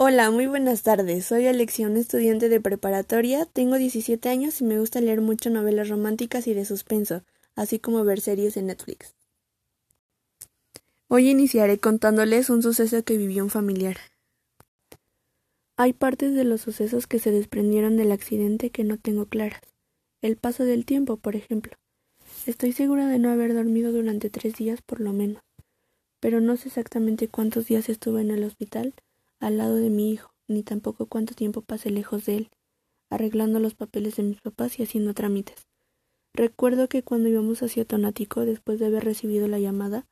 Hola, muy buenas tardes. Soy Alexión, estudiante de preparatoria. Tengo 17 años y me gusta leer mucho novelas románticas y de suspenso, así como ver series en Netflix. Hoy iniciaré contándoles un suceso que vivió un familiar. Hay partes de los sucesos que se desprendieron del accidente que no tengo claras. El paso del tiempo, por ejemplo. Estoy segura de no haber dormido durante tres días por lo menos, pero no sé exactamente cuántos días estuve en el hospital al lado de mi hijo, ni tampoco cuánto tiempo pasé lejos de él, arreglando los papeles de mis papás y haciendo trámites. Recuerdo que cuando íbamos hacia Tonático, después de haber recibido la llamada,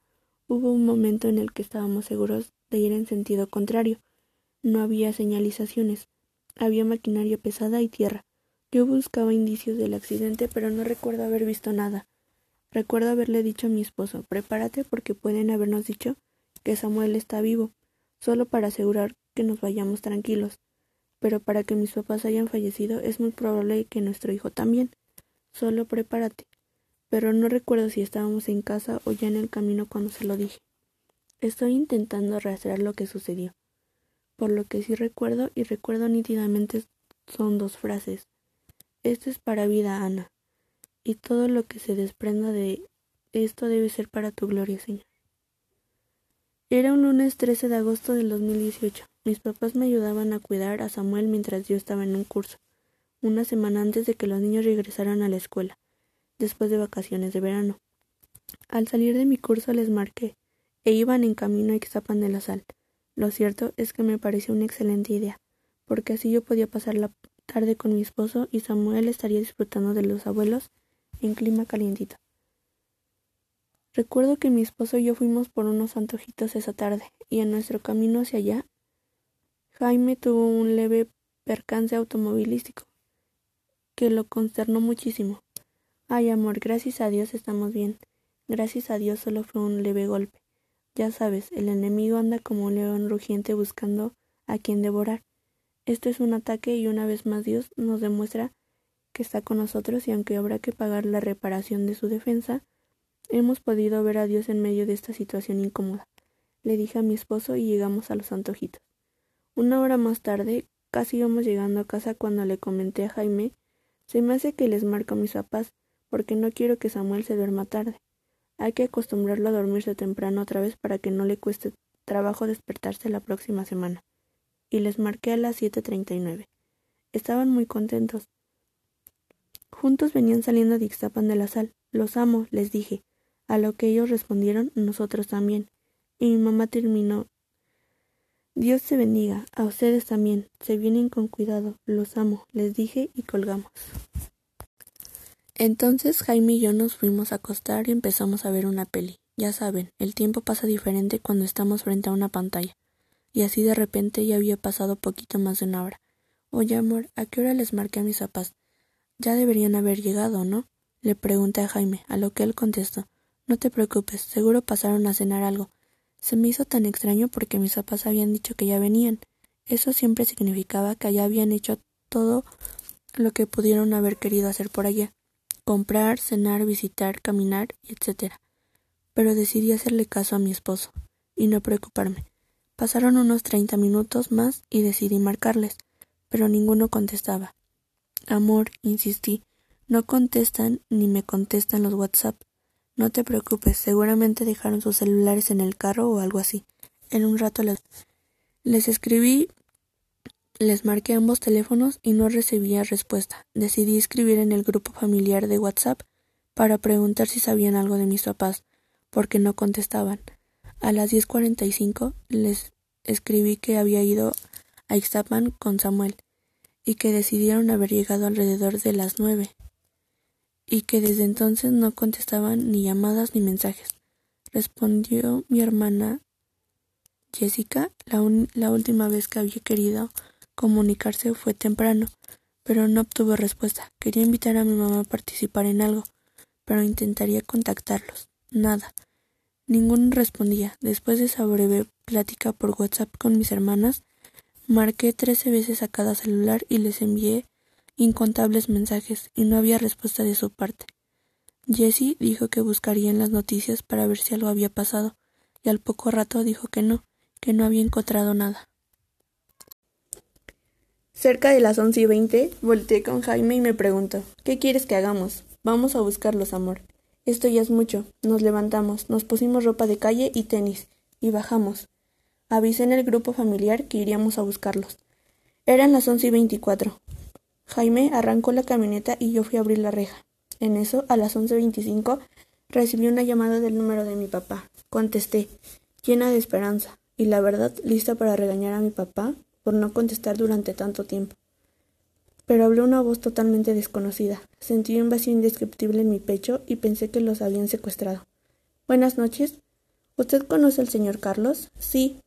hubo un momento en el que estábamos seguros de ir en sentido contrario. No había señalizaciones, había maquinaria pesada y tierra. Yo buscaba indicios del accidente, pero no recuerdo haber visto nada. Recuerdo haberle dicho a mi esposo, prepárate porque pueden habernos dicho que Samuel está vivo, solo para asegurar que nos vayamos tranquilos. Pero para que mis papás hayan fallecido es muy probable que nuestro hijo también. Solo prepárate. Pero no recuerdo si estábamos en casa o ya en el camino cuando se lo dije. Estoy intentando rastrear lo que sucedió. Por lo que sí recuerdo y recuerdo nítidamente son dos frases. Esto es para vida, Ana. Y todo lo que se desprenda de esto debe ser para tu gloria, Señor. Era un lunes 13 de agosto del 2018. Mis papás me ayudaban a cuidar a Samuel mientras yo estaba en un curso, una semana antes de que los niños regresaran a la escuela, después de vacaciones de verano. Al salir de mi curso les marqué, e iban en camino a Ixtapan de la Sal. Lo cierto es que me pareció una excelente idea, porque así yo podía pasar la tarde con mi esposo y Samuel estaría disfrutando de los abuelos en clima calientito. Recuerdo que mi esposo y yo fuimos por unos antojitos esa tarde, y en nuestro camino hacia allá, Jaime tuvo un leve percance automovilístico, que lo consternó muchísimo. Ay, amor, gracias a Dios estamos bien. Gracias a Dios solo fue un leve golpe. Ya sabes, el enemigo anda como un león rugiente buscando a quien devorar. Esto es un ataque y una vez más Dios nos demuestra que está con nosotros y aunque habrá que pagar la reparación de su defensa, Hemos podido ver a Dios en medio de esta situación incómoda, le dije a mi esposo y llegamos a los antojitos. Una hora más tarde, casi íbamos llegando a casa cuando le comenté a Jaime, se me hace que les marco a mis papás, porque no quiero que Samuel se duerma tarde. Hay que acostumbrarlo a dormirse temprano otra vez para que no le cueste trabajo despertarse la próxima semana. Y les marqué a las siete treinta y nueve. Estaban muy contentos. Juntos venían saliendo de Ixtapan de la sal. Los amo, les dije. A lo que ellos respondieron nosotros también. Y mi mamá terminó Dios te bendiga, a ustedes también. Se vienen con cuidado. Los amo, les dije y colgamos. Entonces Jaime y yo nos fuimos a acostar y empezamos a ver una peli. Ya saben, el tiempo pasa diferente cuando estamos frente a una pantalla. Y así de repente ya había pasado poquito más de una hora. Oye, amor, ¿a qué hora les marqué a mis papás? Ya deberían haber llegado, ¿no? Le pregunté a Jaime, a lo que él contestó. No te preocupes, seguro pasaron a cenar algo. Se me hizo tan extraño porque mis papás habían dicho que ya venían. Eso siempre significaba que allá habían hecho todo lo que pudieron haber querido hacer por allá. Comprar, cenar, visitar, caminar, etc. Pero decidí hacerle caso a mi esposo y no preocuparme. Pasaron unos treinta minutos más y decidí marcarles, pero ninguno contestaba. Amor, insistí, no contestan ni me contestan los WhatsApp. No te preocupes, seguramente dejaron sus celulares en el carro o algo así. En un rato les, escribí, les marqué ambos teléfonos y no recibía respuesta. Decidí escribir en el grupo familiar de WhatsApp para preguntar si sabían algo de mis papás, porque no contestaban. A las 10.45 les escribí que había ido a Ixtapan con Samuel y que decidieron haber llegado alrededor de las nueve y que desde entonces no contestaban ni llamadas ni mensajes. Respondió mi hermana Jessica, la, la última vez que había querido comunicarse fue temprano, pero no obtuvo respuesta. Quería invitar a mi mamá a participar en algo, pero intentaría contactarlos. Nada. Ninguno respondía. Después de esa breve plática por WhatsApp con mis hermanas, marqué trece veces a cada celular y les envié incontables mensajes y no había respuesta de su parte. Jessie dijo que buscaría en las noticias para ver si algo había pasado, y al poco rato dijo que no, que no había encontrado nada. Cerca de las once y veinte, volteé con Jaime y me preguntó ¿Qué quieres que hagamos? Vamos a buscarlos, amor. Esto ya es mucho. Nos levantamos, nos pusimos ropa de calle y tenis, y bajamos. Avisé en el grupo familiar que iríamos a buscarlos. Eran las once y veinticuatro. Jaime arrancó la camioneta y yo fui a abrir la reja. En eso, a las once veinticinco, recibí una llamada del número de mi papá. Contesté, llena de esperanza, y la verdad lista para regañar a mi papá por no contestar durante tanto tiempo. Pero habló una voz totalmente desconocida. Sentí un vacío indescriptible en mi pecho y pensé que los habían secuestrado. Buenas noches. ¿Usted conoce al señor Carlos? Sí.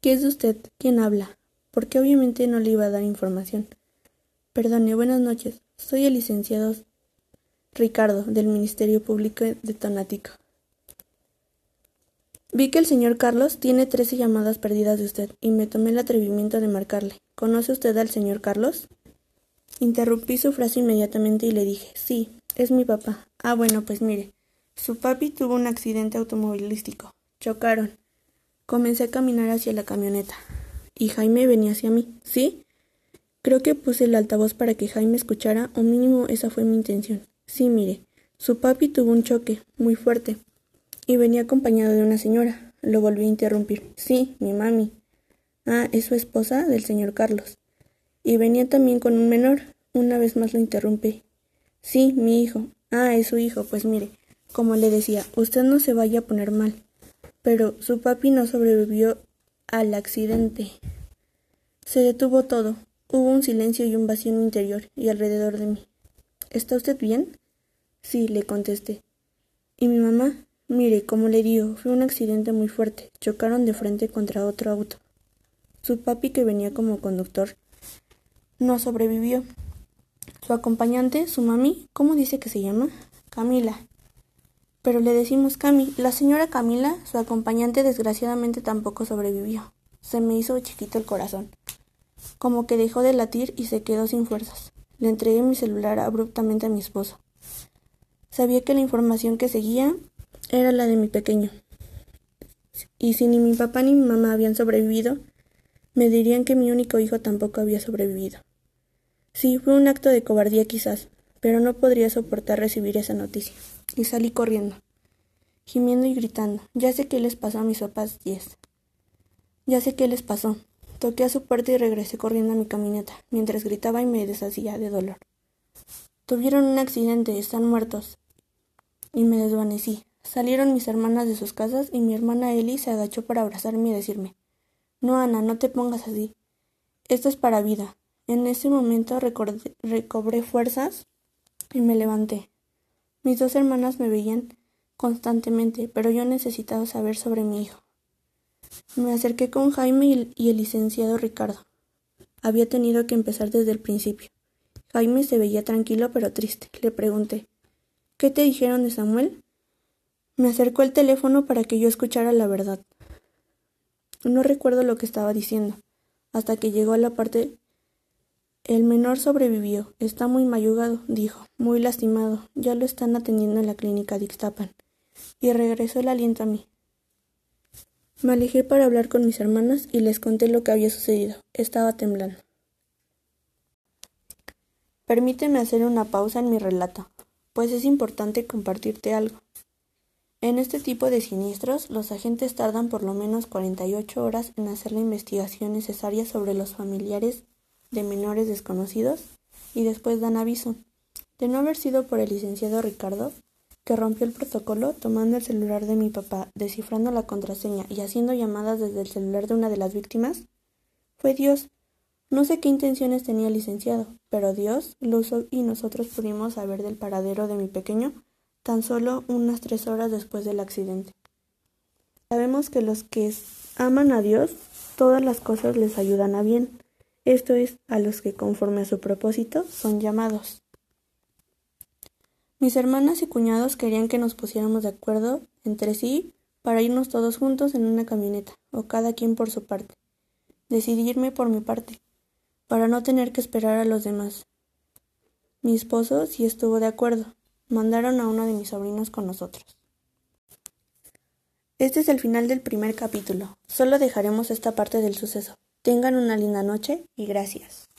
¿Qué es de usted? ¿Quién habla? Porque obviamente no le iba a dar información. Perdone, buenas noches. Soy el licenciado Ricardo, del Ministerio Público de Tonatico. Vi que el señor Carlos tiene trece llamadas perdidas de usted y me tomé el atrevimiento de marcarle. ¿Conoce usted al señor Carlos? Interrumpí su frase inmediatamente y le dije Sí, es mi papá. Ah, bueno, pues mire. Su papi tuvo un accidente automovilístico. Chocaron. Comencé a caminar hacia la camioneta. Y Jaime venía hacia mí. ¿Sí? Creo que puse el altavoz para que Jaime escuchara, o mínimo esa fue mi intención. Sí, mire. Su papi tuvo un choque, muy fuerte y venía acompañado de una señora. Lo volví a interrumpir. Sí, mi mami. Ah, es su esposa del señor Carlos. Y venía también con un menor. Una vez más lo interrumpí. Sí, mi hijo. Ah, es su hijo. Pues mire, como le decía, usted no se vaya a poner mal. Pero su papi no sobrevivió al accidente. Se detuvo todo. Hubo un silencio y un vacío en interior y alrededor de mí. ¿Está usted bien? Sí, le contesté. ¿Y mi mamá? Mire, como le digo, fue un accidente muy fuerte. Chocaron de frente contra otro auto. Su papi, que venía como conductor, no sobrevivió. Su acompañante, su mami, ¿cómo dice que se llama? Camila. Pero le decimos Cami. La señora Camila, su acompañante, desgraciadamente tampoco sobrevivió. Se me hizo chiquito el corazón. Como que dejó de latir y se quedó sin fuerzas. Le entregué mi celular abruptamente a mi esposo. Sabía que la información que seguía era la de mi pequeño. Y si ni mi papá ni mi mamá habían sobrevivido, me dirían que mi único hijo tampoco había sobrevivido. Sí, fue un acto de cobardía quizás, pero no podría soportar recibir esa noticia. Y salí corriendo, gimiendo y gritando. Ya sé qué les pasó a mis papás diez. Ya sé qué les pasó. Toqué a su puerta y regresé corriendo a mi camioneta, mientras gritaba y me deshacía de dolor. Tuvieron un accidente, están muertos. Y me desvanecí. Salieron mis hermanas de sus casas y mi hermana Ellie se agachó para abrazarme y decirme No, Ana, no te pongas así. Esto es para vida. En ese momento recobré fuerzas y me levanté. Mis dos hermanas me veían constantemente, pero yo necesitaba saber sobre mi hijo. Me acerqué con Jaime y el licenciado Ricardo. Había tenido que empezar desde el principio. Jaime se veía tranquilo pero triste. Le pregunté ¿Qué te dijeron de Samuel? Me acercó el teléfono para que yo escuchara la verdad. No recuerdo lo que estaba diciendo, hasta que llegó a la parte el menor sobrevivió. Está muy mayugado, dijo, muy lastimado. Ya lo están atendiendo en la clínica de Ixtapan. Y regresó el aliento a mí. Me alejé para hablar con mis hermanas y les conté lo que había sucedido. Estaba temblando. Permíteme hacer una pausa en mi relato, pues es importante compartirte algo. En este tipo de siniestros, los agentes tardan por lo menos 48 horas en hacer la investigación necesaria sobre los familiares de menores desconocidos y después dan aviso. De no haber sido por el licenciado Ricardo, que rompió el protocolo tomando el celular de mi papá, descifrando la contraseña y haciendo llamadas desde el celular de una de las víctimas, fue Dios. No sé qué intenciones tenía el licenciado, pero Dios lo usó y nosotros pudimos saber del paradero de mi pequeño tan solo unas tres horas después del accidente. Sabemos que los que aman a Dios, todas las cosas les ayudan a bien, esto es, a los que conforme a su propósito son llamados. Mis hermanas y cuñados querían que nos pusiéramos de acuerdo entre sí para irnos todos juntos en una camioneta, o cada quien por su parte. Decidirme por mi parte, para no tener que esperar a los demás. Mi esposo sí estuvo de acuerdo, Mandaron a uno de mis sobrinos con nosotros. Este es el final del primer capítulo. Solo dejaremos esta parte del suceso. Tengan una linda noche y gracias.